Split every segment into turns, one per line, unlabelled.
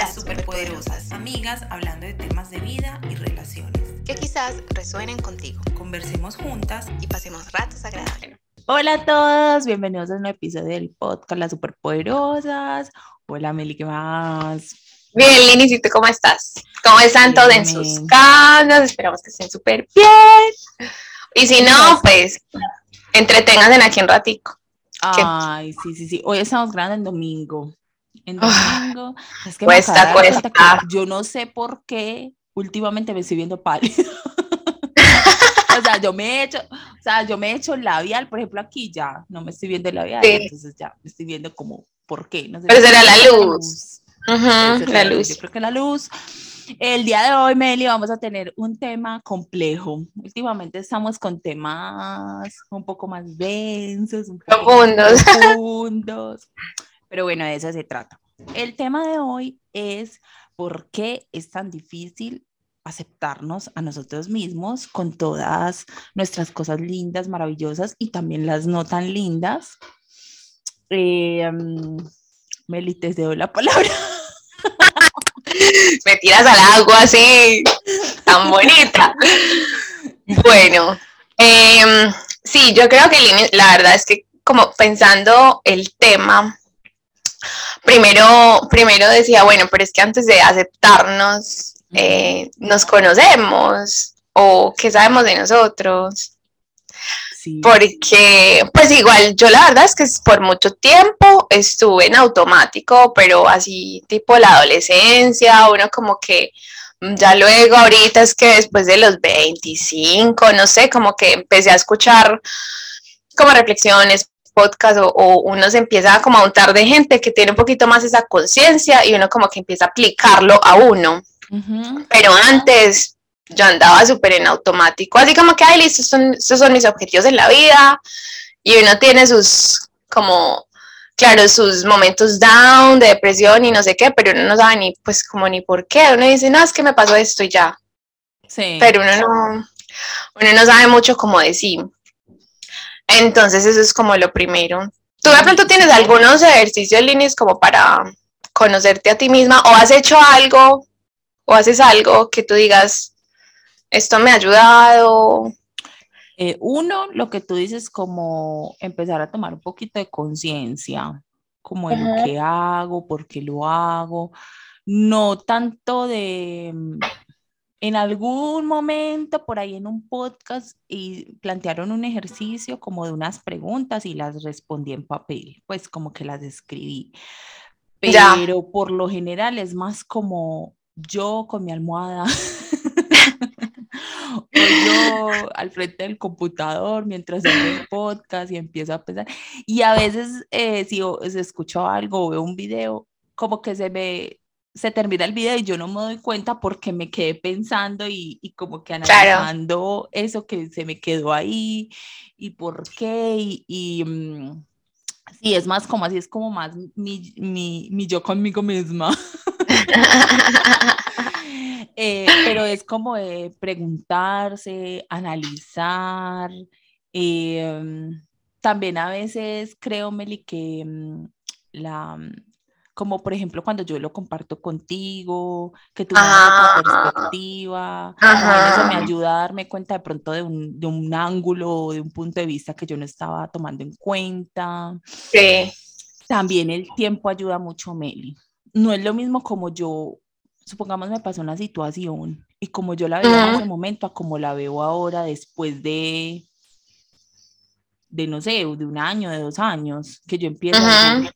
Las superpoderosas, amigas hablando de temas de vida y relaciones.
Que quizás resuenen contigo.
Conversemos juntas
y pasemos ratos agradables.
Hola a todos, bienvenidos a un nuevo episodio del podcast Las Superpoderosas. Hola Meli, ¿qué más?
Bien, Lini, ¿y tú cómo estás? ¿Cómo están todos en sus casas? Esperamos que estén súper bien. Y si no, pues entreténganse aquí un ratico.
Ay, sí, sí, sí. Hoy estamos grabando en domingo. En domingo. es que
cuesta, cuesta.
yo no sé por qué últimamente me estoy viendo pálido. o sea, yo me he hecho, o sea, yo me he hecho labial, por ejemplo, aquí ya no me estoy viendo el labial, entonces ya me estoy viendo como, ¿por qué?
No sé Pero será la luz.
la luz. Yo creo que la luz. El día de hoy, Meli, vamos a tener un tema complejo. Últimamente estamos con temas un poco más densos, un
poco profundos.
profundos. Pero bueno, de eso se trata. El tema de hoy es por qué es tan difícil aceptarnos a nosotros mismos con todas nuestras cosas lindas, maravillosas y también las no tan lindas. Eh, Meli, te doy la palabra.
Me tiras al agua así, tan bonita. Bueno, em, sí, yo creo que la verdad es que como pensando el tema, primero, primero decía, bueno, pero es que antes de aceptarnos, eh, nos conocemos o qué sabemos de nosotros. Porque, pues igual, yo la verdad es que por mucho tiempo estuve en automático, pero así tipo la adolescencia, uno como que ya luego ahorita es que después de los 25, no sé, como que empecé a escuchar como reflexiones, podcast o, uno se empieza como a untar de gente que tiene un poquito más esa conciencia y uno como que empieza a aplicarlo a uno. Pero antes yo andaba súper en automático, así como que, ay, listo, son, estos son mis objetivos en la vida y uno tiene sus como claro, sus momentos down, de depresión y no sé qué, pero uno no sabe ni, pues, como ni por qué. Uno dice, no, es que me pasó esto y ya. Sí. Pero uno no, uno no sabe mucho cómo decir. Entonces eso es como lo primero. ¿Tú de pronto tienes algunos ejercicios, líneas como para conocerte a ti misma o has hecho algo o haces algo que tú digas, esto me ha ayudado?
Eh, uno, lo que tú dices, como empezar a tomar un poquito de conciencia, como de lo que hago, por qué lo hago, no tanto de en algún momento por ahí en un podcast y plantearon un ejercicio como de unas preguntas y las respondí en papel, pues como que las escribí. Pero por lo general es más como yo con mi almohada. o yo al frente del computador mientras hago el podcast y empiezo a pensar. Y a veces, eh, si, si escucho algo o veo un video, como que se ve se termina el video y yo no me doy cuenta porque me quedé pensando y, y como que analizando eso que se me quedó ahí y por qué y, y mm, sí, es más como así, es como más mi, mi, mi yo conmigo misma. eh, pero es como preguntarse, analizar. Eh, también a veces creo, Meli, que mm, la como por ejemplo cuando yo lo comparto contigo, que tú me das tu perspectiva, eso me ayuda a darme cuenta de pronto de un, de un ángulo, de un punto de vista que yo no estaba tomando en cuenta.
Sí.
También el tiempo ayuda mucho, Meli. No es lo mismo como yo, supongamos me pasó una situación y como yo la veía en ese momento a como la veo ahora después de de no sé, de un año, de dos años, que yo empiezo a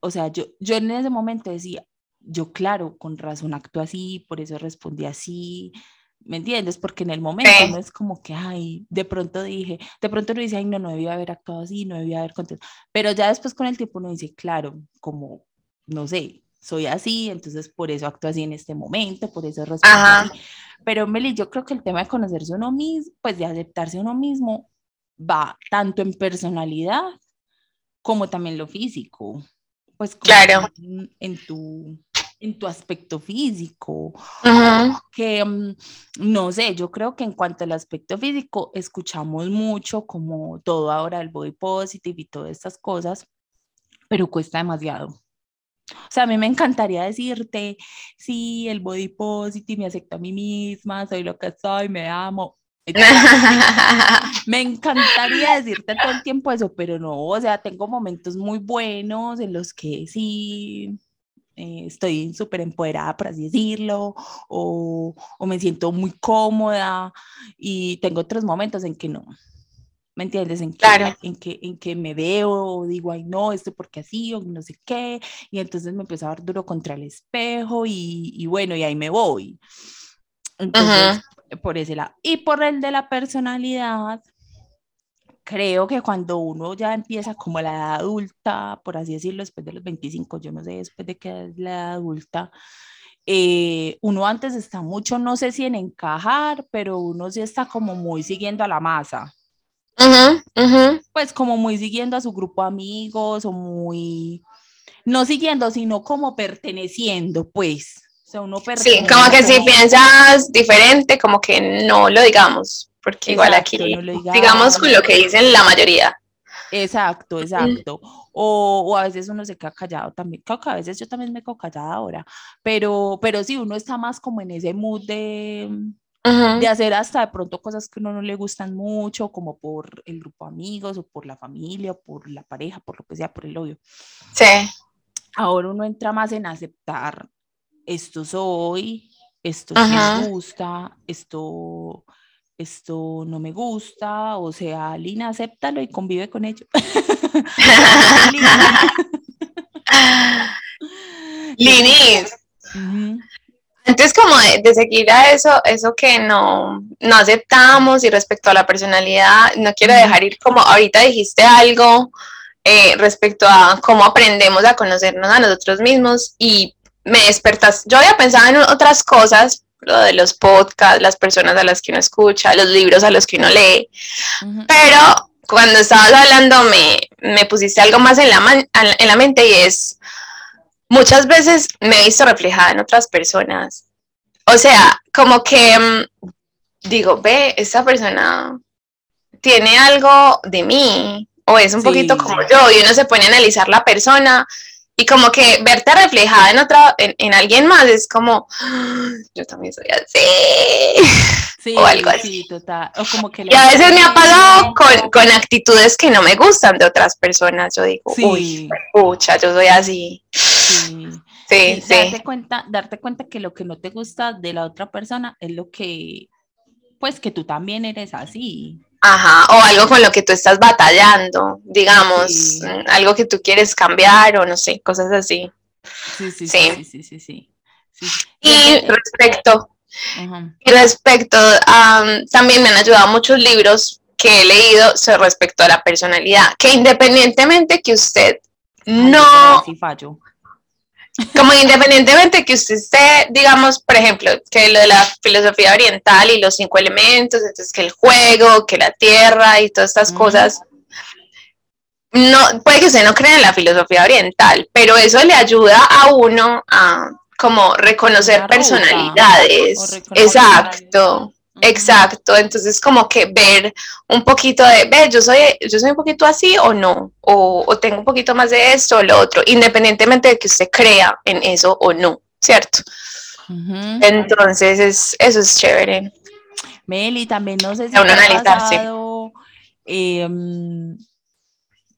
o sea, yo, yo en ese momento decía, yo claro, con razón actúo así, por eso respondí así, ¿me entiendes? Porque en el momento no es como que, ay, de pronto dije, de pronto no dice, ay, no, no debía haber actuado así, no debía haber contestado, pero ya después con el tiempo uno dice, claro, como, no sé, soy así, entonces por eso actúo así en este momento, por eso respondo así. Pero Meli, yo creo que el tema de conocerse uno mismo, pues de aceptarse uno mismo, va tanto en personalidad como también lo físico pues
claro.
en, tu en tu aspecto físico, que mm, no sé, yo creo que en cuanto al aspecto físico, escuchamos mucho como todo ahora el body positive y todas estas cosas, pero cuesta demasiado. O sea, a mí me encantaría decirte, sí, el body positive, me acepto a mí misma, soy lo que soy, me amo. me encantaría decirte todo el tiempo eso, pero no, o sea, tengo momentos muy buenos en los que sí eh, estoy súper empoderada, por así decirlo, o, o me siento muy cómoda y tengo otros momentos en que no, ¿me entiendes? En que, en que, en que me veo, digo, ay, no, esto porque así, o no sé qué, y entonces me empiezo a dar duro contra el espejo y, y bueno, y ahí me voy. Entonces, por ese lado. Y por el de la personalidad, creo que cuando uno ya empieza como la edad adulta, por así decirlo, después de los 25, yo no sé después de qué es la edad adulta, eh, uno antes está mucho, no sé si en encajar, pero uno sí está como muy siguiendo a la masa. Pues como muy siguiendo a su grupo de amigos o muy, no siguiendo, sino como perteneciendo, pues. O sea, uno
sí, como que si piensas diferente, como que no lo digamos, porque igual aquí digamos con lo que dicen la mayoría.
Exacto, exacto. O, o, a veces uno se queda callado también. Creo que a veces yo también me quedo callada ahora. Pero, pero sí, uno está más como en ese mood de, de hacer hasta de pronto cosas que a uno no le gustan mucho, como por el grupo de amigos o por la familia o por la pareja, por lo que sea, por el obvio.
Sí.
Ahora uno entra más en aceptar, esto soy, esto sí me gusta, esto, esto no me gusta, o sea, Lina, acéptalo y convive con ello.
Linis. Antes como de, seguir a eso, eso que no, no aceptamos y respecto a la personalidad, no quiero dejar ir como ahorita dijiste algo eh, respecto a cómo aprendemos a conocernos a nosotros mismos y me despertas. Yo había pensado en otras cosas, lo de los podcasts, las personas a las que uno escucha, los libros a los que uno lee, pero cuando estabas hablando me, me pusiste algo más en la, en la mente y es muchas veces me he visto reflejada en otras personas. O sea, como que mm, digo, ve, esa persona tiene algo de mí o es un poquito como yo y uno se pone a analizar la persona y como que verte reflejada en otra en, alguien más es como ah, yo también soy así o algo así.
total. O como que
y a veces me ha pasado con, con, actitudes que no me gustan de otras personas. Yo digo uy pucha yo soy así
Sí. Sí, Darte cuenta, darte cuenta que lo que no te gusta de la otra persona es lo que, pues que tú también eres así.
Ajá, o algo con lo que tú estás batallando, digamos, algo que tú quieres cambiar o no sé, cosas así.
Sí, sí, sí, sí, sí, sí.
Y respecto, y respecto, también me han ayudado muchos libros que he leído respecto a la personalidad, que independientemente que usted no...
fallo
como independientemente que usted esté, digamos, por ejemplo, que lo de la filosofía oriental y los cinco elementos, entonces que el juego, que la tierra y todas estas cosas, no, puede que usted no crea en la filosofía oriental, pero eso le ayuda a uno a como reconocer personalidades. Exacto. Exacto, entonces como que ver un poquito de, ve, yo soy, yo soy un poquito así o no, o, tengo un poquito más de esto o lo otro, independientemente de que usted crea en eso o no, ¿cierto? Entonces es, eso es chévere.
Meli, también no sé si ha pasado, em,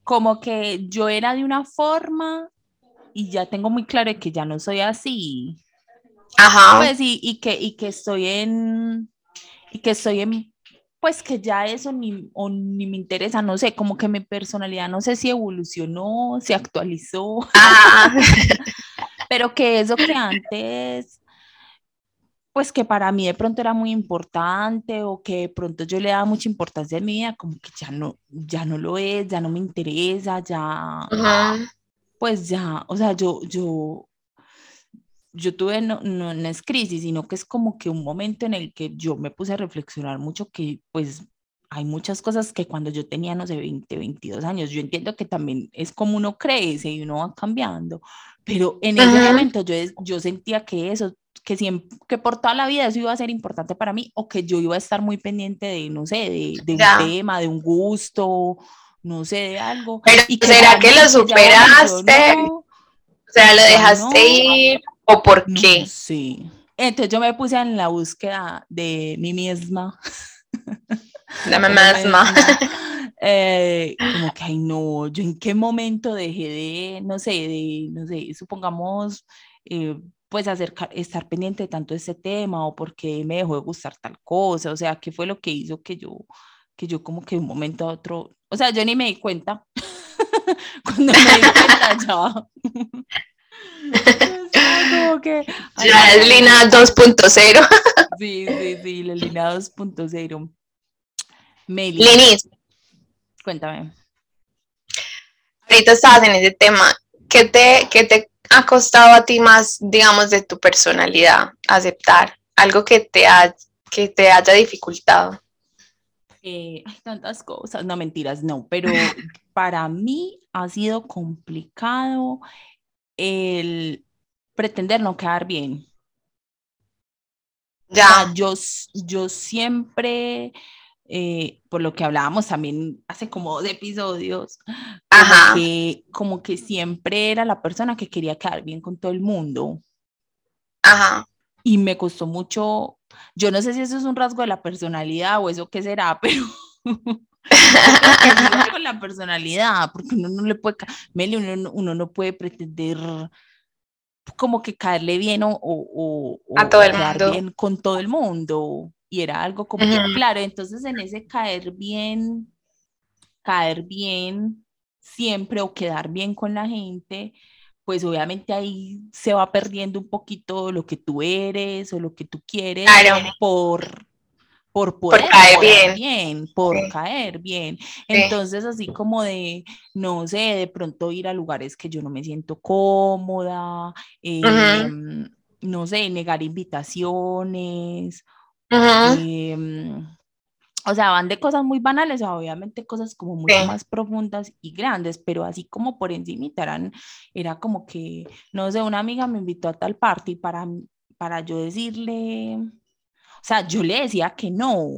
como que yo era de una forma y ya tengo muy claro que ya no soy así.
Ajá.
Pues y, que, y que estoy en, y que estoy en, pues que ya eso ni, ni me interesa, no sé, como que mi personalidad no sé si evolucionó, se actualizó, ah. pero que eso que antes, pues que para mí de pronto era muy importante o que de pronto yo le daba mucha importancia a mi vida, como que ya no, ya no lo es, ya no me interesa, ya, pues ya, o sea, yo, yo, yo tuve, no, no, es crisis, sino que es como que un momento en el que yo me puse a reflexionar mucho que pues hay muchas cosas que cuando yo tenía, no sé, 20, 22 años, yo entiendo que también es como uno crece y uno va cambiando, pero en ese momento yo, yo sentía que eso, que, siempre, que por toda la vida eso iba a ser importante para mí o que yo iba a estar muy pendiente de, no sé, de, de un tema, de un gusto, no sé, de algo.
Pero ¿será que lo superaste? O sea, ¿lo dejaste ir o por qué?
sí. Entonces yo me puse en la búsqueda de mí misma.
La misma.
Eh, como que, ay, no, yo en qué momento dejé de, no sé, de, no sé, supongamos, eh, pues acercar, estar pendiente de tanto ese tema o porque me dejó de gustar tal cosa, o sea, qué fue lo que hizo que yo, que yo como que de un momento a otro, o sea, yo ni me di cuenta. Cuando me di cuenta ya.
Que, ya es Lina 2.0.
sí, sí, sí, la Lina 2.0.
Linis.
Cuéntame.
Ahorita estabas en ese tema. ¿Qué te, qué te ha costado a ti más, digamos, de tu personalidad aceptar? Algo que te, ha, que te haya dificultado.
Eh, hay tantas cosas, no mentiras, no, pero para mí ha sido complicado el pretender no quedar bien. Ya. yo, yo siempre, eh, por lo que hablábamos también hace como dos episodios, Como, que, como que siempre era la persona que quería quedar bien con todo el mundo.
Ajá.
Y me costó mucho, yo no sé si eso es un rasgo de la personalidad o eso qué será, pero con la personalidad, porque uno no le puede, Meli, uno, uno, no puede pretender como que caerle bien o, o,
a todo el mundo.
bien con todo el mundo. Y era algo como claro, entonces en ese caer bien, caer bien siempre o quedar bien con la gente, pues obviamente ahí se va perdiendo un poquito lo que tú eres o lo que tú quieres por por poder caer bien. por caer bien. Entonces, así como de, no sé, de pronto ir a lugares que yo no me siento cómoda, em, no sé, negar invitaciones. Em, o sea, van de cosas muy banales, obviamente cosas como mucho más profundas y grandes, pero así como por encima eran, era como que, no sé, una amiga me invitó a tal party para, para yo decirle, o sea, yo le decía que no,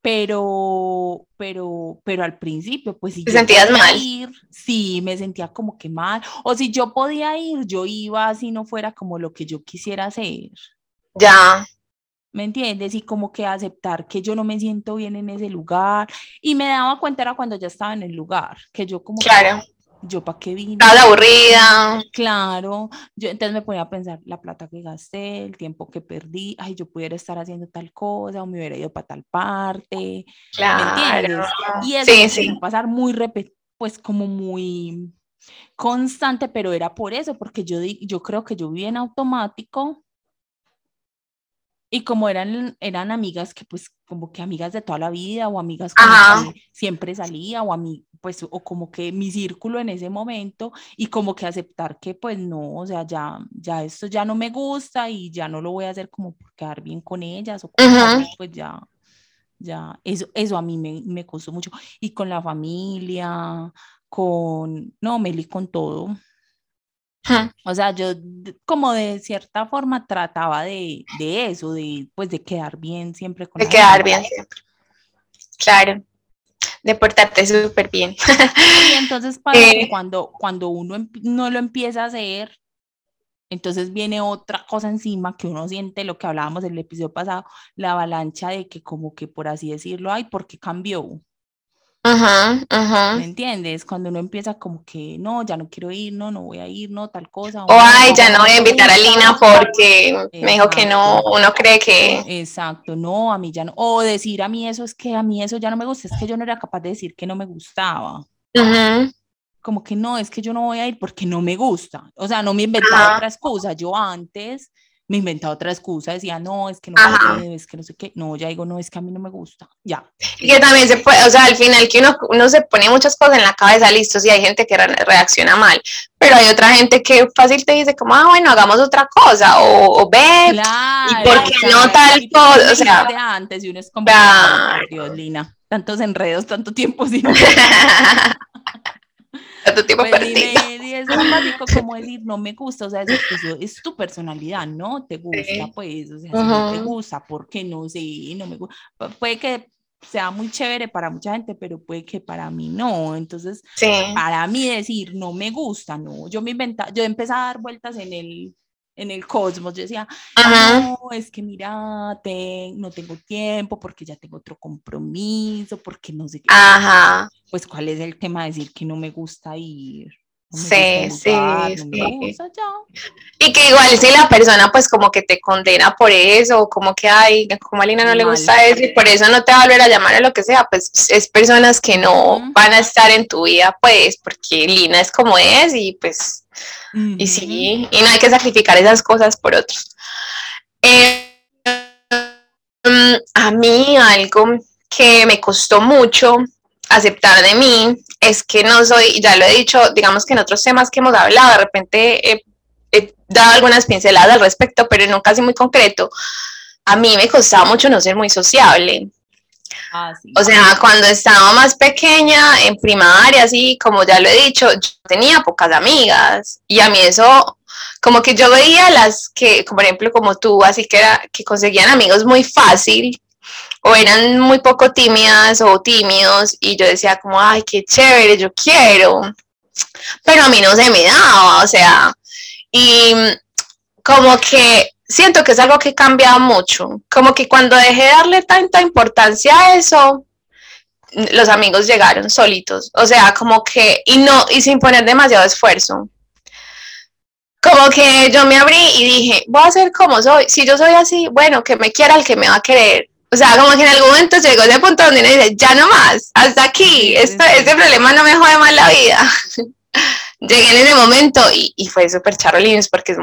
pero, pero, pero al principio, pues si
¿Te sentías mal?
Ir, sí, me sentía como que mal. O si yo podía ir, yo iba si no fuera como lo que yo quisiera hacer.
Ya.
¿Me entiendes? Y como que aceptar que yo no me siento bien en ese lugar. Y me daba cuenta era cuando ya estaba en el lugar, que yo como
claro
yo para qué vine.
Estaba aburrida.
Claro, yo entonces me ponía a pensar la plata que gasté, el tiempo que perdí, ay, yo pudiera estar haciendo tal cosa o me hubiera ido para tal parte.
Claro.
Y eso sí, sí. pasar muy pues como muy constante, pero era por eso, porque yo, yo creo que yo vivía en automático y como eran, eran amigas que pues como que amigas de toda la vida o amigas que siempre salía o a mí pues o como que mi círculo en ese momento y como que aceptar que pues no, o sea, ya, ya esto ya no me gusta y ya no lo voy a hacer como por quedar bien con ellas o pues ya, ya, eso, eso a mí me, me costó mucho. Y con la familia, con, no, Meli, con todo. O sea, yo como de cierta forma trataba de, de, eso, de pues de quedar bien siempre con
De quedar bien siempre. Claro. De portarte súper bien.
Y entonces que eh. cuando, cuando uno no lo empieza a hacer, entonces viene otra cosa encima que uno siente, lo que hablábamos en el episodio pasado, la avalancha de que como que por así decirlo, ay, ¿por qué cambió?
Ajá, ajá.
¿Me entiendes? Cuando uno empieza como que, no, ya no quiero ir, no, no voy a ir, no, tal cosa.
O, ay, ya no voy a invitar a Lina porque me dijo que no, uno cree que...
Exacto, no, a mí ya no. O decir a mí eso es que a mí eso ya no me gusta, es que yo no era capaz de decir que no me gustaba. Como que no, es que yo no voy a ir porque no me gusta. O sea, no me inventaba otra excusa. Yo antes me inventaba otra excusa, decía, no, es que no puedo, es que no sé qué, no, ya digo, no, es que a mí no me gusta, ya.
Y que también se puede, o sea, al final que uno, uno se pone muchas cosas en la cabeza, listo, sí, hay gente que reacciona mal, pero hay otra gente que fácil te dice como, ah, bueno, hagamos otra cosa, o, o ve,
claro,
y por qué no tal cosa, o sea.
De antes, y uno es como, Dios, Lina, tantos enredos, tanto tiempo sin...
tanto tiempo pues, perdido.
Y, es dramático como decir, no me gusta, o sea, es, es, tu personalidad, ¿no? Te gusta, pues, o sea, si no te gusta, ¿por qué no? Sí, no me gusta. Puede que sea muy chévere para mucha gente, pero puede que para mí no. Entonces,
Sí.
para mí decir no me gusta, no. Yo me inventa, yo empecé a dar vueltas en el, en el cosmos. Yo decía,
Ajá.
no, es que mira, te- no tengo tiempo porque ya tengo otro compromiso, porque no sé qué.
Ajá.
Pues, ¿cuál es el tema? Decir que no me gusta ir. No
Sí,
gusta
sí,
no.
Y que igual si la persona pues como que te condena por eso, o como que, ay, como a Lina no le gusta eso y por eso no te va a volver a llamar o lo que sea, pues es personas que no van a estar en tu vida, pues, porque Lina es como es y pues, y sí, y no hay que sacrificar esas cosas por otros. Eh, mm, a mí algo que me costó mucho aceptar de mí es que no soy, ya lo he dicho, digamos que en otros temas que hemos hablado, de repente he, he dado algunas pinceladas al respecto, pero no casi muy concreto. A mí me costaba mucho no ser muy sociable.
Ah.
O sea, cuando estaba más pequeña, en primaria, así como ya lo he dicho, yo tenía pocas amigas y a mí eso, como que yo veía las que, por ejemplo, como tú, así que, era, que conseguían amigos muy fácil o eran muy poco tímidas o tímidos y yo decía como, ay, qué chévere, yo quiero, pero a mí no se me daba, o sea, y como que siento que es algo que cambia mucho. Como que cuando dejé de darle tanta importancia a eso, los amigos llegaron solitos. O sea, como que, y no, y sin poner demasiado esfuerzo. Como que yo me abrí y dije, voy a ser como soy. Si yo soy así, bueno, que me quiera el que me va a querer. O sea, como que en algún momento llegó ese punto donde uno dice, ya no más, hasta aquí, esto, este problema no me jode más la vida. Llegué en ese momento y, y fue súper charolines porque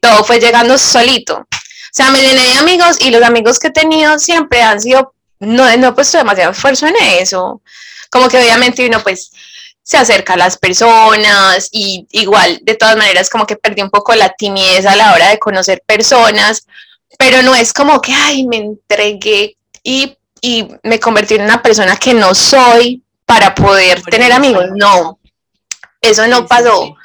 todo fue llegando solito. O sea, me llené de amigos y los amigos que he tenido siempre han sido, no, no he puesto demasiado esfuerzo en eso. Como que obviamente uno pues se acerca a las personas y igual de todas maneras como que perdí un poco la timidez a la hora de conocer personas, pero no es como que, ay, me entregué y, y me convertí en una persona que no soy para poder tener amigos. No, eso no pasó.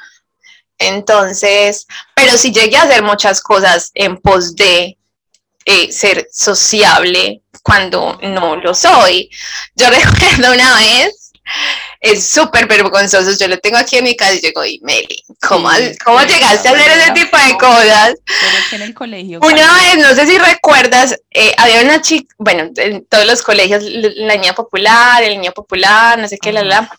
Entonces, pero sí llegué a hacer muchas cosas en pos de eh, ser sociable cuando no lo soy. Yo recuerdo una vez, es súper vergonzoso, yo lo tengo aquí en mi casa y llego y Meli, ¿cómo,
Sí,
cómo
sí,
llegaste a hacer ese tipo de cosas?
Pero es que en el colegio.
Una vez, no sé si recuerdas, eh, había una chica, bueno, en todos los colegios, la niña popular, el niño popular, no sé qué, la, la.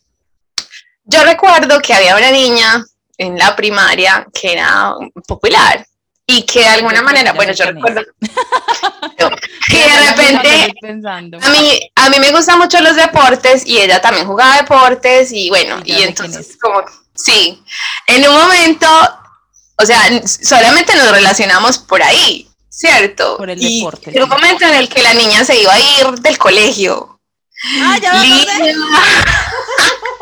Yo recuerdo que había una niña en la primaria que era popular y que de alguna manera, bueno, yo recuerdo que de repente a mí, a mí me gustan mucho los deportes y ella también jugaba deportes y bueno,
Y
entonces
es.
como, sí, en un momento, o sea, solamente nos relacionamos por ahí, ¿cierto?
Por el
y
deporte,
en un momento en el que la niña se iba a ir del colegio.
Ah, ya me.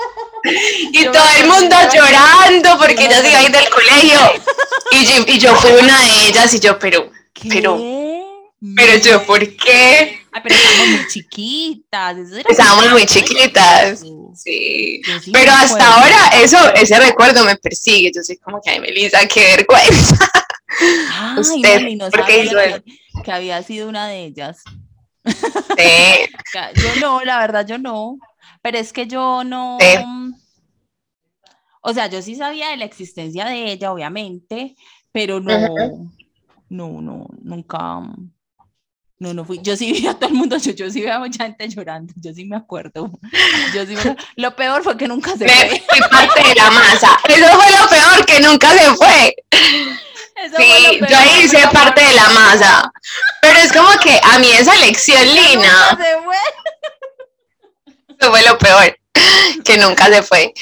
y
Yo
todo el mundo llorando porque
Yo me
ella se iba a ir del colegio. Y yo, y yo fui una de ellas y yo, pero, pero,
¿Qué?
pero yo, ¿por qué?
Ay, pero estábamos muy chiquitas.
Estábamos muy chiquitas. Sí. Pero hasta ahora eso, ese recuerdo me persigue. Yo soy como que, ay, Melissa, qué vergüenza.
Ay,
usted,
no
¿por qué
sabía
hizo
que, que había sido una de ellas.
Sí,
Yo no, la verdad, yo no. Pero es que yo no.
Sí.
O sea, yo sí sabía de la existencia de ella, obviamente, pero no, no, no, nunca. No, no fui. Yo sí vi a todo el mundo, yo, yo sí vi a mucha gente llorando, yo sí me acuerdo. Yo sí me- Lo peor fue que nunca se
me
fue.
fui parte de la masa. Eso fue lo peor, que nunca se fue.
Eso fue
Sí,
lo
yo ahí
peor,
hice
pero
parte de la masa. Pero es como que a mí esa lección, Lina,
se fue.
Eso fue lo peor, que nunca se fue.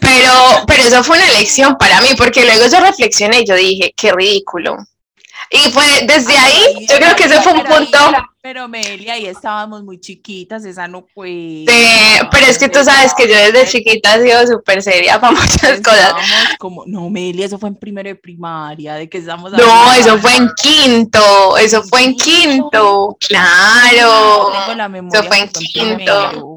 Pero, pero eso fue una lección para mí, porque luego yo reflexioné y yo dije, qué ridículo. Y fue desde ahí,
Ay,
yo creo que ese fue un punto.
Pero Meli, ahí estábamos muy chiquitas, esa no fue.
Sí, pero es que tú sabes que yo desde chiquita he sido súper seria para muchas cosas.
Como, no, Meli, eso fue en primero de primaria, de que estamos
No, eso fue en quinto, eso fue en quinto, claro.
Tengo la memoria
Eso fue en quinto.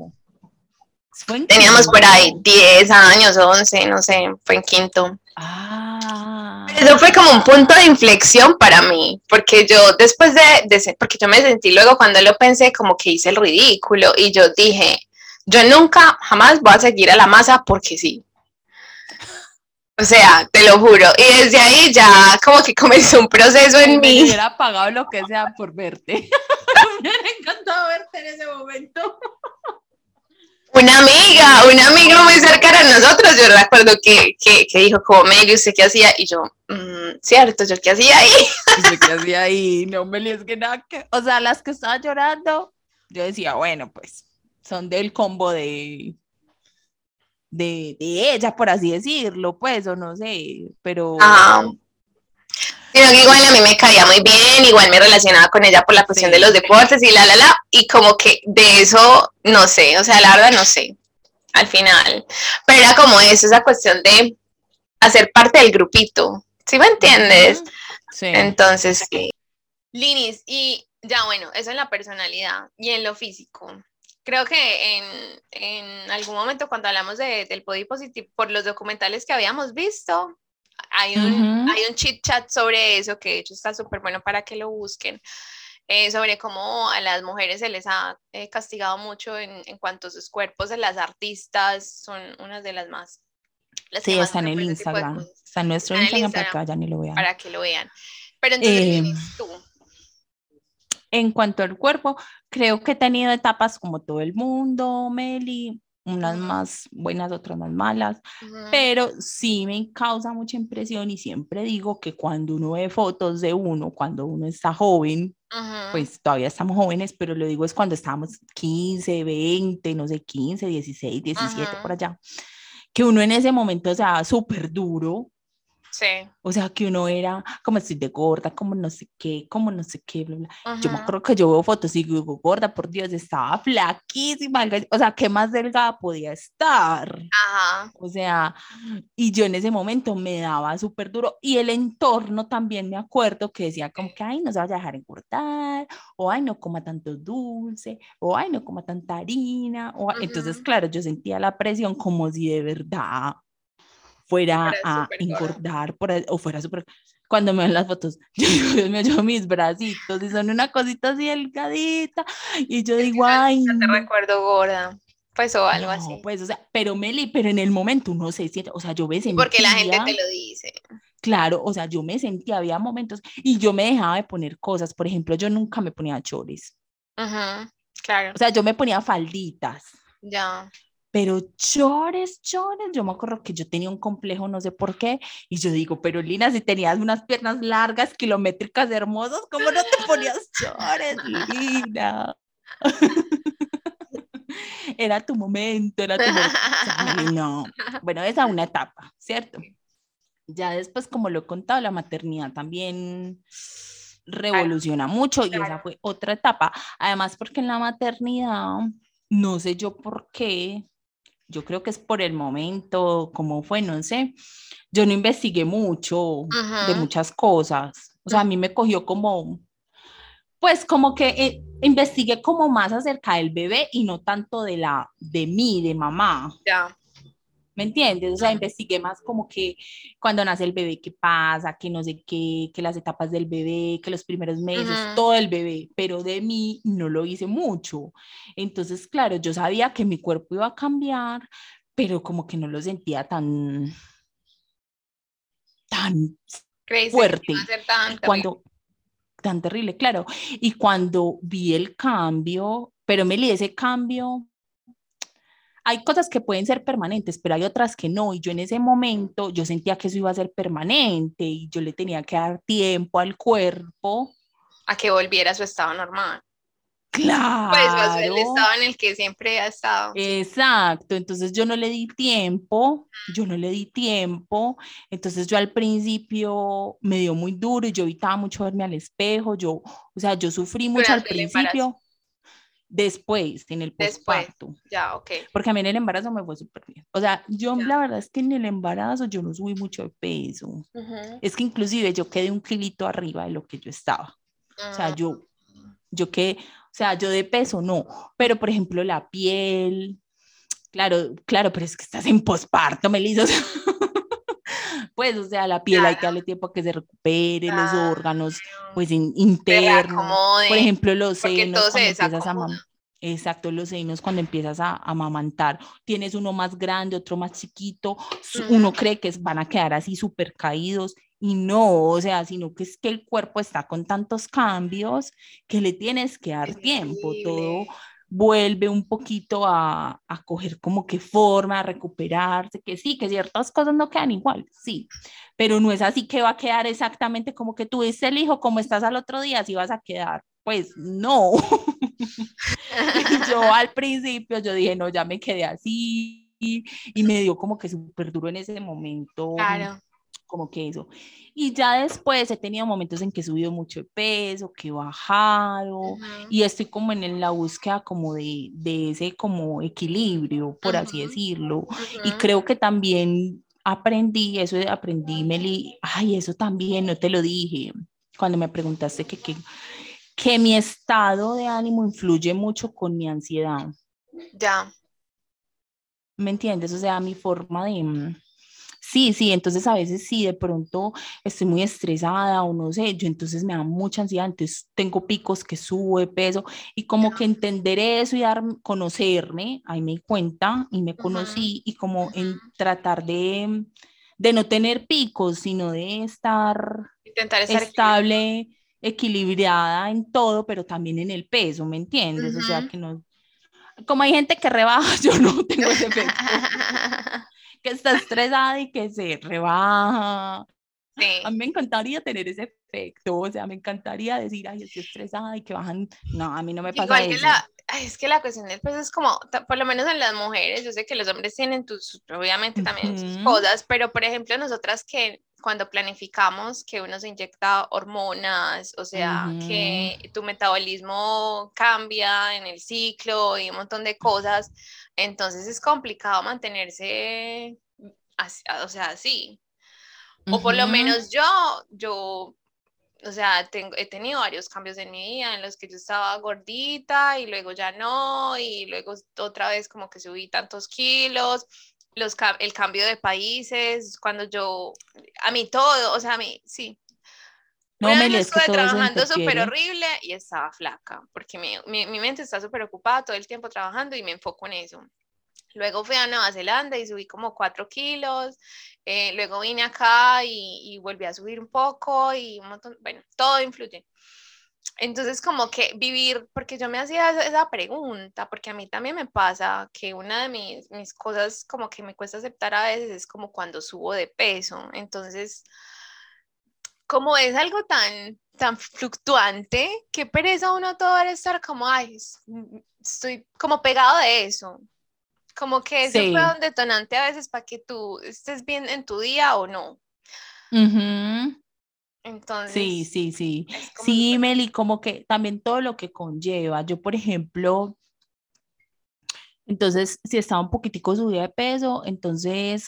Teníamos por ahí
quinto.
10 años, 11, no sé, fue en quinto.
Ah.
Eso fue como un punto de inflexión para mí, porque yo después de, de, porque yo me sentí luego cuando lo pensé como que hice el ridículo y yo dije, yo nunca, jamás voy a seguir a la masa porque sí. O sea, te lo juro. Y desde ahí ya como que comenzó un proceso en mí.
Me hubiera pagado lo que sea por verte. me hubiera encantado verte en ese momento.
Una amiga, una amiga muy cercana a nosotros, yo recuerdo que, que, que dijo como Meli, ¿usted qué hacía? Y yo, mmm, cierto, ¿yo qué hacía ahí?
¿Yo qué hacía ahí? No, Meli, es que nada que... O sea, las que estaban llorando, yo decía, bueno, pues, son del combo de, de, de ella, por así decirlo, pues, o no sé, pero...
Ajá. Sino que igual a mí me caía muy bien, igual me relacionaba con ella por la cuestión
Sí.
de los deportes y la, la, la, y como que de eso, no sé, o sea, la verdad no sé, al final. Pero era como eso, esa cuestión de hacer parte del grupito, ¿sí me entiendes?
Sí.
Entonces, sí. Linis, y ya bueno, eso en la personalidad y en lo físico. Creo que en, en algún momento cuando hablamos de, del body positive, por los documentales que habíamos visto, hay un,
Ujú.
hay un chit chat sobre eso que de hecho está súper bueno para que lo busquen. eh, sobre cómo a las mujeres se les ha eh, castigado mucho en, en cuanto a sus cuerpos, las artistas son unas de las más... las
Sí, está en el Instagram. Está en nuestro
Está el
Instagram para
Instagram.
que vayan y lo vean.
para que lo vean. Pero entonces,
Eh,
tú.
En cuanto al cuerpo, creo que he tenido etapas como todo el mundo, Meli, unas más buenas, otras más malas,
Ujú.
pero sí me causa mucha impresión y siempre digo que cuando uno ve fotos de uno, cuando uno está joven,
Ujú.
pues todavía estamos jóvenes, pero lo digo es cuando estábamos 15, 20, no sé, 15, 16, 17 por
Ajá.
allá, que uno en ese momento, o sea, súper duro,
Sí.
o sea, que uno era como estoy de gorda, como no sé qué, como no sé qué, bla, bla. Yo me
Ajá.
acuerdo que yo veo fotos y digo, gorda, por Dios, estaba flaquísima, o sea, ¿qué más delgada podía estar?
Ajá.
O sea, y yo en ese momento me daba súper duro y el entorno también me acuerdo que decía como que, ay, no se vaya a dejar engordar, o ay, no coma tanto dulce, o ay, no coma tanta harina, o entonces, claro, yo sentía la presión como si de verdad fuera
Fuera
a engordar por o fuera súper... Cuando me ven las fotos, yo digo, Dios mío, yo mis bracitos y son una cosita así delgadita y yo
Es
digo, ay,
nunca te
no".
recuerdo gorda. Pues o algo
No,
así.
pues, o sea, pero Meli, pero en el momento uno se siente, o sea, yo me sentía,
porque la gente te lo dice.
claro, o sea, yo me sentía, había momentos, y yo me dejaba de poner cosas, por ejemplo, yo nunca me ponía chores.
Claro.
o sea, yo me ponía falditas,
Ya.
Pero chores, chores, yo me acuerdo que yo tenía un complejo, no sé por qué, y yo digo, pero Lina, si tenías unas piernas largas, kilométricas, hermosas, ¿cómo no te ponías chores, Lina? Era tu momento, era tu momento. No. Bueno, esa una etapa, ¿cierto? Ya después, como lo he contado, la maternidad también revoluciona mucho y esa fue otra etapa. Además, porque en la maternidad, no sé yo por qué, yo creo que es por el momento, cómo fue, no sé, yo no investigué mucho de muchas cosas. O sea, a mí me cogió como, pues como que eh, investigué como más acerca del bebé y no tanto de la, de mí, de mamá.
Ya.
¿Me entiendes? O sea, investigué más como que cuando nace el bebé, qué pasa, que no sé qué, que las etapas del bebé, que los primeros meses,
Ujú.
todo el bebé, pero de mí no lo hice mucho. Entonces, claro, yo sabía que mi cuerpo iba a cambiar, pero como que no lo sentía tan, tan
que
fuerte.
tan terrible.
cuando tan terrible, claro. Y cuando vi el cambio, pero me li ese cambio, hay cosas que pueden ser permanentes, pero hay otras que no. Y yo en ese momento, yo sentía que eso iba a ser permanente y yo le tenía que dar tiempo al cuerpo.
A que volviera a su estado normal.
Claro.
Pues a su- el estado en el que siempre ha estado.
Exacto, entonces yo no le di tiempo, yo no le di tiempo, entonces yo al principio me dio muy duro y yo evitaba mucho verme al espejo, yo, o sea, yo sufrí mucho al
Durante embarazo.
principio, después, en el postparto,
Ya, ok.
porque a mí en el embarazo me fue súper bien, o sea, yo
Ya.
la verdad es que en el embarazo yo no subí mucho de peso,
Ujú.
es que inclusive yo quedé un kilito arriba de lo que yo estaba, o sea,
Mm,
yo, yo que, o sea, yo de peso no, pero por ejemplo la piel, claro, claro, pero es que estás en posparto, Melissa. o sea, pues, o sea, la piel hay que darle tiempo a que se recupere, los órganos, pues, internos, por ejemplo, los senos, cuando empiezas a Exacto, los senos cuando empiezas a, amamantar, tienes uno más grande, otro más chiquito, uno cree que van a quedar así súper caídos y no, o sea, sino que es que el cuerpo está con tantos cambios que le tienes que dar tiempo, todo vuelve un poquito a, a, coger como que forma, a recuperarse, que sí, que ciertas cosas no quedan igual, sí, pero no es así que va a quedar exactamente como que tuviste el hijo, como estás al otro día, así vas a quedar, pues no. yo al principio yo dije, no, ya me quedé así y me dio como que súper duro en ese momento.
Claro
como que eso. Y ya después he tenido momentos en que he subido mucho de peso, que he bajado, y estoy como en, la búsqueda como de, de, ese como equilibrio, por así decirlo. Y creo que también aprendí, eso aprendí, Meli, ay, eso también, no te lo dije, cuando me preguntaste que, que, que mi estado de ánimo influye mucho con mi ansiedad.
Ya.
¿Me entiendes? O sea, mi forma de mm, Sí, sí, entonces a veces sí, de pronto estoy muy estresada o no sé, yo entonces me da mucha ansiedad, entonces tengo picos que sube peso y como que entender eso y dar, conocerme, ahí me di cuenta y me conocí y como en tratar de, de no tener picos, sino de estar,
Intentar estar
estable, equilibrada en todo, pero también en el peso, ¿me entiendes? O sea, que no, como hay gente que rebaja, yo no tengo ese efecto. que está estresada y que se rebaja. A mí me encantaría tener ese efecto, o sea, me encantaría decir, ay, estoy estresada y que bajan. No, a mí no me pasa eso.
Es que la cuestión del peso es como, por lo menos en las mujeres, yo sé que los hombres tienen tus, obviamente también sus cosas, pero por ejemplo, nosotras que cuando planificamos que uno se inyecta hormonas, o sea, que tu metabolismo cambia en el ciclo y un montón de cosas, entonces es complicado mantenerse, así, o sea, así. O por lo menos yo, yo, o sea, tengo, he tenido varios cambios en mi vida en los que yo estaba gordita y luego ya no, y luego otra vez como que subí tantos kilos, los, el cambio de países, cuando yo, a mí todo, o sea, a mí, sí. No, me estuve trabajando súper horrible y estaba flaca, porque mi, mi, mi mente está súper ocupada todo el tiempo trabajando y me enfoco en eso. Luego fui a Nueva Zelanda y subí como 4 kilos. Eh, luego vine acá y, y, volví a subir un poco y un montón, bueno, todo influye. Entonces, como que vivir, porque yo me hacía esa pregunta, porque a mí también me pasa que una de mis, mis cosas como que me cuesta aceptar a veces es como cuando subo de peso. Entonces, como es algo tan, tan fluctuante, qué pereza uno todo estar como, ay, estoy como pegado de eso. Como que eso fue un detonante a veces para que tú estés bien en tu día o no. Entonces.
Sí, sí, sí. Sí, Meli, como que también todo lo que conlleva. Yo, por ejemplo, entonces, si estaba un poquitico subida de peso, entonces,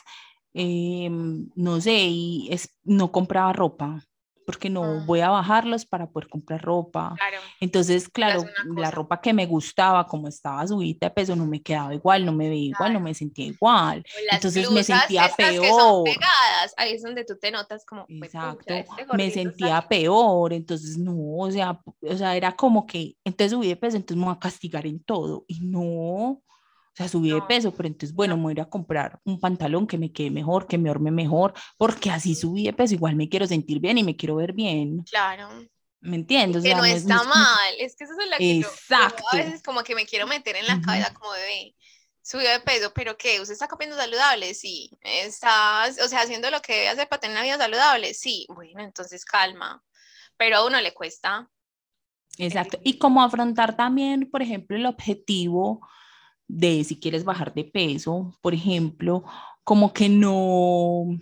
em, no sé, y es, no compraba ropa porque no ah. voy a bajarlos para poder comprar ropa. Entonces, claro, la ropa que me gustaba, como estaba subida de peso, no me quedaba igual, no me veía igual, no me sentía igual. Entonces me sentía peor.
ahí es donde tú te notas como...
Exacto, este me sentía peor, entonces no, o sea, o sea, era como que, entonces subí de peso, entonces me voy a castigar en todo, y no, o sea, subí de peso, pero entonces, bueno, me voy a ir a comprar un pantalón que me quede mejor, que me orme mejor, porque así subí de peso, igual me quiero sentir bien y me quiero ver bien.
Claro.
¿Me entiendes?
Que no, está mal, es que eso es lo que Exacto. Yo, a veces como que me quiero meter en la cabeza como de, subió de peso, pero ¿qué? ¿Usted está comiendo saludable? Sí. ¿Estás, o sea, haciendo lo que debe hacer para tener una vida saludable? Sí. Bueno, entonces calma. Pero a uno le cuesta.
Exacto. Y cómo afrontar también, por ejemplo, el objetivo de si quieres bajar de peso, por ejemplo, como que no,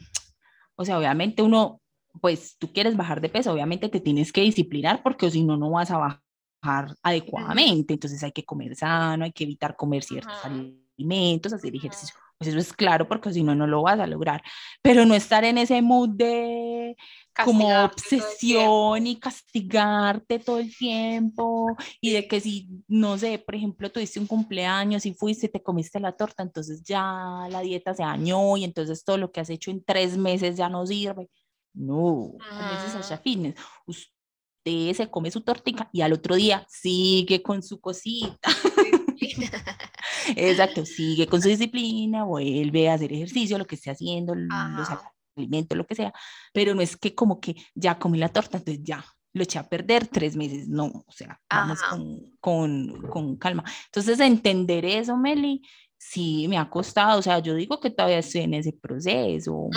o sea, obviamente uno, pues tú quieres bajar de peso, obviamente te tienes que disciplinar porque si no, no vas a bajar adecuadamente, entonces hay que comer sano, hay que evitar comer ciertos alimentos, hacer ejercicio, pues eso es claro porque si no, no lo vas a lograr, pero no estar en ese mood de como obsesión y castigarte todo el tiempo y de que si, no sé, por ejemplo, tuviste un cumpleaños y fuiste, te comiste la torta, entonces ya la dieta se dañó y entonces todo lo que has hecho en tres meses ya no sirve. No, como dice Fitness, usted se come su tortica y al otro día sigue con su cosita. Exacto, sigue con su disciplina, vuelve a hacer ejercicio, lo que esté haciendo, los alimento, lo que sea, pero no es que como que ya comí la torta, entonces ya lo eché a perder tres meses, no, o sea, vamos con, con, con, calma. Entonces, entender eso, Meli, sí me ha costado, o sea, yo digo que todavía estoy en ese proceso,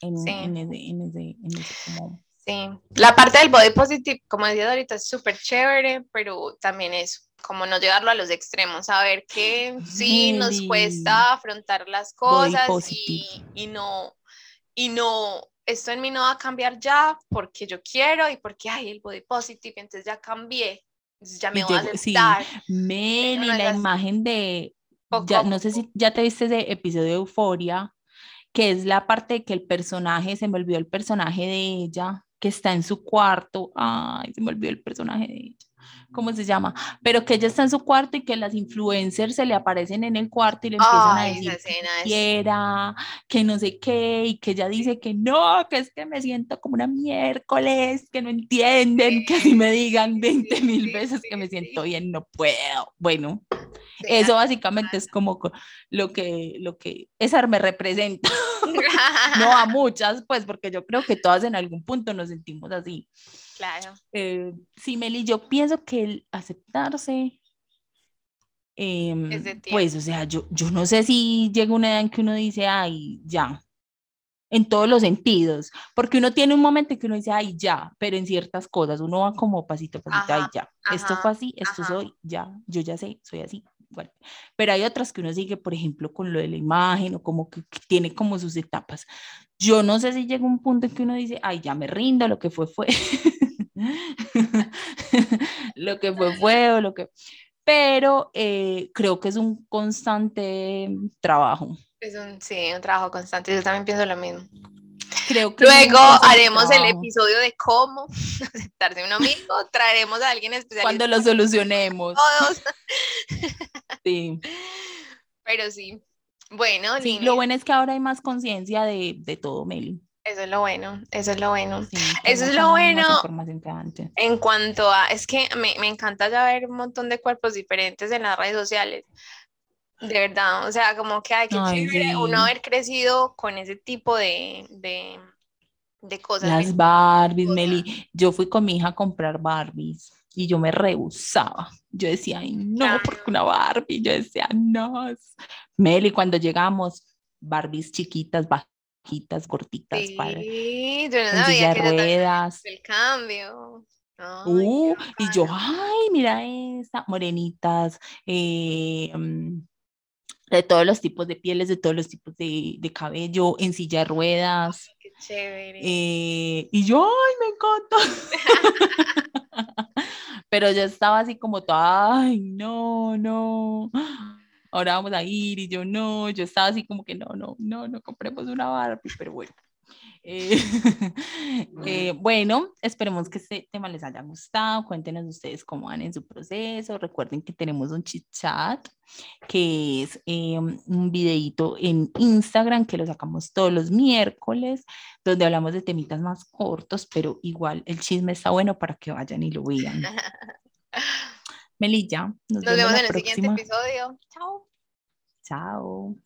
en, sí. en, ese, en, ese, en ese como...
Sí, la parte del body positive, como decía ahorita, es súper chévere, pero también es como no llevarlo a los extremos, saber que sí nos cuesta afrontar las cosas y, y, no, y no, esto en mí no va a cambiar ya porque yo quiero y porque hay el body positive, entonces ya cambié, ya me voy a aceptar.
Sí. Meli, la imagen de, ya, no sé si ya te viste ese episodio de Euforia, que es la parte de que el personaje, se me olvidó el personaje de ella, que está en su cuarto, ay, se me olvidó el personaje de ella ¿cómo se llama? Pero que ella está en su cuarto y que las influencers se le aparecen en el cuarto y le empiezan a decir que quiera, que no sé qué, y que ella dice que no, que es que me siento como una miércoles, que no entienden, que si me digan 20 mil veces que me siento bien, no puedo. Bueno, eso básicamente es como lo que, lo que esa me representa. no a muchas, pues porque yo creo que todas en algún punto nos sentimos así.
Claro.
Eh, sí, Meli, yo pienso que el aceptarse, em, pues, o sea, yo, yo no sé si llega una edad en que uno dice, ay, ya, en todos los sentidos, porque uno tiene un momento en que uno dice, ay, ya, pero en ciertas cosas uno va como pasito a pasito, ay, ya, esto fue así, esto soy, ya, yo ya sé, soy así. Bueno, pero hay otras que uno sigue, por ejemplo, con lo de la imagen o como que, que tiene como sus etapas. Yo no sé si llega un punto en que uno dice, ay, ya me rindo, lo que fue fue. lo que fue fue o lo que... Pero eh, creo que es un constante trabajo.
Es un, sí, un trabajo constante. Yo también pienso lo mismo.
Creo que
Luego haremos el episodio de cómo aceptarse un amigo, traeremos a alguien especial.
Cuando lo solucionemos.
Todos.
sí.
Pero sí. Bueno,
sí, lo bueno es que ahora hay más conciencia de, de todo, Meli.
Eso es lo bueno, eso es lo bueno. eso es lo bueno en cuanto a, es que me, me encanta ya ver un montón de cuerpos diferentes en las redes sociales. De verdad, o sea, como que hay que chévere uno haber crecido con ese tipo de, de, de cosas.
Las Barbies, Meli. Yo fui con mi hija a comprar Barbies y yo me rehusaba. Yo decía, ay, no, porque una Barbie. Yo decía, no. Meli, cuando llegamos, Barbies chiquitas, bajitas, cortitas,
sí,
para
yo no
ruedas.
El cambio. Ay,
uh, y yo, ay, mira esta, morenitas, eh, de todos los tipos de pieles, de todos los tipos de, de cabello, en silla de ruedas.
Qué chévere.
Eh, y yo, ay, me encanta. Pero yo estaba así como toda, ay, no, no ahora vamos a ir y yo no, yo estaba así como que no, no, no, no compremos una Barbie, pero bueno. Eh, eh, bueno, esperemos que este tema les haya gustado. Cuéntenos ustedes cómo van en su proceso. Recuerden que tenemos un chit chat que es eh, un videito en Instagram que lo sacamos todos los miércoles, donde hablamos de temitas más cortos, pero igual el chisme está bueno para que vayan y lo vean. Melilla,
nos, vemos, en el siguiente episodio. Chao.
Chao.